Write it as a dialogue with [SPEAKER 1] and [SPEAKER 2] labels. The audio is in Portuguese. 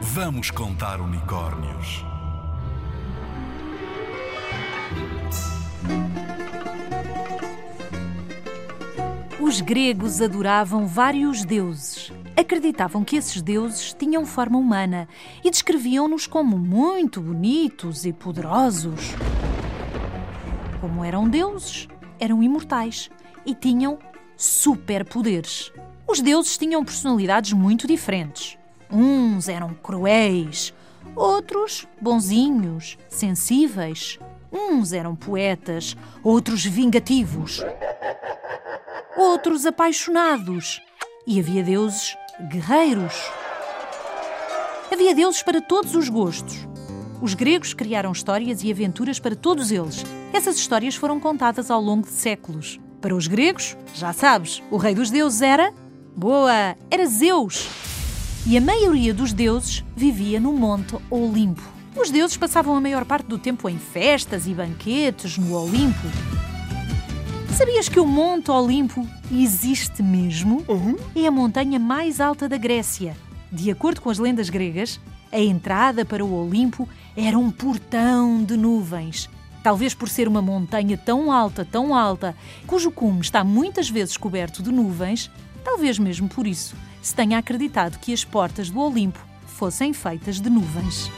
[SPEAKER 1] Vamos contar unicórnios.
[SPEAKER 2] Os gregos adoravam vários deuses. Acreditavam que esses deuses tinham forma humana e descreviam-nos como muito bonitos e poderosos. Como eram deuses, eram imortais e tinham superpoderes. Os deuses tinham personalidades muito diferentes. Uns eram cruéis, outros bonzinhos, sensíveis. Uns eram poetas, outros vingativos, outros apaixonados. E havia deuses guerreiros. Havia deuses para todos os gostos. Os gregos criaram histórias e aventuras para todos eles. Essas histórias foram contadas ao longo de séculos. Para os gregos, já sabes, o rei dos deuses era. Boa! Era Zeus! E a maioria dos deuses vivia no Monte Olimpo. Os deuses passavam a maior parte do tempo em festas e banquetes no Olimpo. Sabias que o Monte Olimpo existe mesmo? É a montanha mais alta da Grécia. De acordo com as lendas gregas, a entrada para o Olimpo era um portão de nuvens. Talvez por ser uma montanha tão alta, tão alta, cujo cume está muitas vezes coberto de nuvens, talvez mesmo por isso se tenha acreditado que as portas do Olimpo fossem feitas de nuvens.